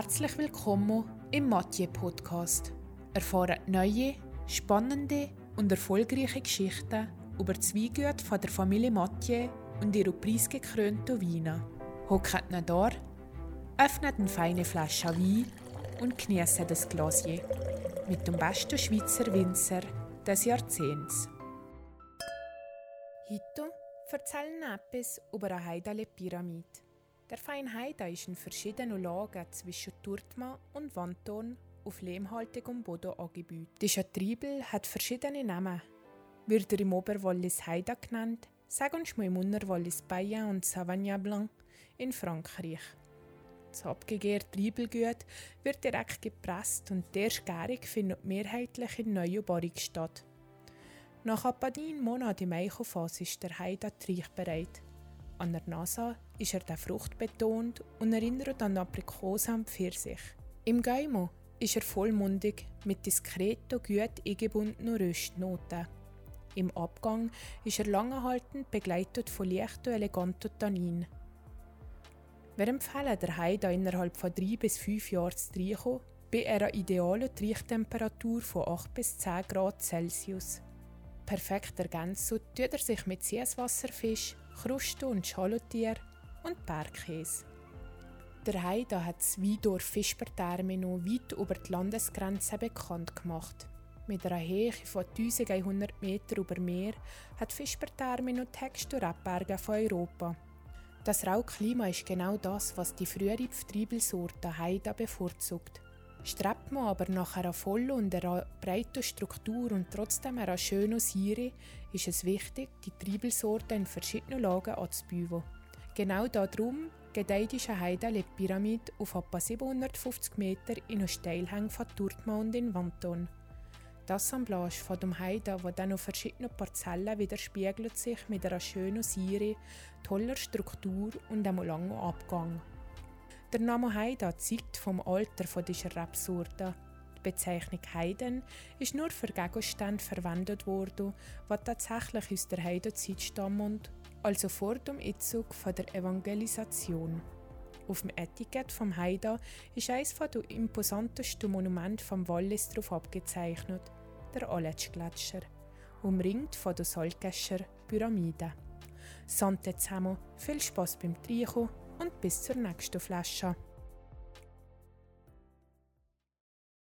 Herzlich willkommen im Mathieu Podcast. Erfahren neue, spannende und erfolgreiche Geschichten über die von der Familie Mathieu und ihre preisgekrönten Weine. Hockt da, öffnet eine feine Flasche Wein und genießt das Glasier mit dem besten Schweizer Winzer des Jahrzehnts. Heute erzählen wir etwas über eine Heidale-Pyramide. Der Haida ist in verschiedenen Lagen zwischen Turtma und Wanton auf lehmhaltigem Boden angebaut. Dieser Triebel hat verschiedene Namen. Wird er im Oberwallis Haida genannt, sagen wir im Unterwallis Bayern und Savagnin Blanc in Frankreich. Das abgegehrte Triebelgut wird direkt gepresst und die erste Gärung findet mehrheitlich in Neubaring statt. Nach etwa neun Monaten im Eichenfass ist der Haida bereit. An der Nase ist er der Frucht betont und erinnert an Aprikose und Pfirsich. Im Geimo ist er vollmundig mit diskreten, gut eingebundenen Röstnoten. Im Abgang ist er langanhaltend begleitet von leichten, eleganten Tannin. Wir empfehlen der Heide innerhalb von drei bis fünf Jahren zu trinken, bei einer idealen Triechtemperatur von 8 bis 10 Grad Celsius. Perfekt ergänzt tut er sich mit Süßwasserfisch, Kruste und Schalottier und Bergkäse. Der Heide hat das Weidorf Fischberterminal weit über die Landesgrenze bekannt gemacht. Mit einer Höhe von 1100 Meter über Meer hat Fischberterminal die höchsten Rebberge von Europa. Das raue Klima ist genau das, was die frühere Pftriebelsorte Heide bevorzugt. Strebt man aber nach einer vollen und einer breiten Struktur und trotzdem einer schönen Siere, ist es wichtig, die Triebelsorten in verschiedenen Lagen anzubauen. Genau darum gedeiht diese Heide Pyramide auf etwa 750 Meter in einer Steilhang von Turtma in Wanton. Die Assemblage von dem Heide, die dann auf verschiedenen Parzellen widerspiegelt sich mit einer schönen Siere, toller Struktur und einem langen Abgang. Der Name Haida zeigt vom Alter dieser Rebsorte. Die Bezeichnung Heiden ist nur für Gegenstände verwendet worden, die tatsächlich aus der Heidezeit stammen, also vor dem Einzug der Evangelisation. Auf dem Etikett vom Haida ist eines der imposantesten Monumente vom Wallis darauf abgezeichnet, der Aletsch-Gletscher, umringt von der Saltgescher Pyramide. Sante zusammen, viel Spaß beim Trinken und bis zur nächsten Flasche.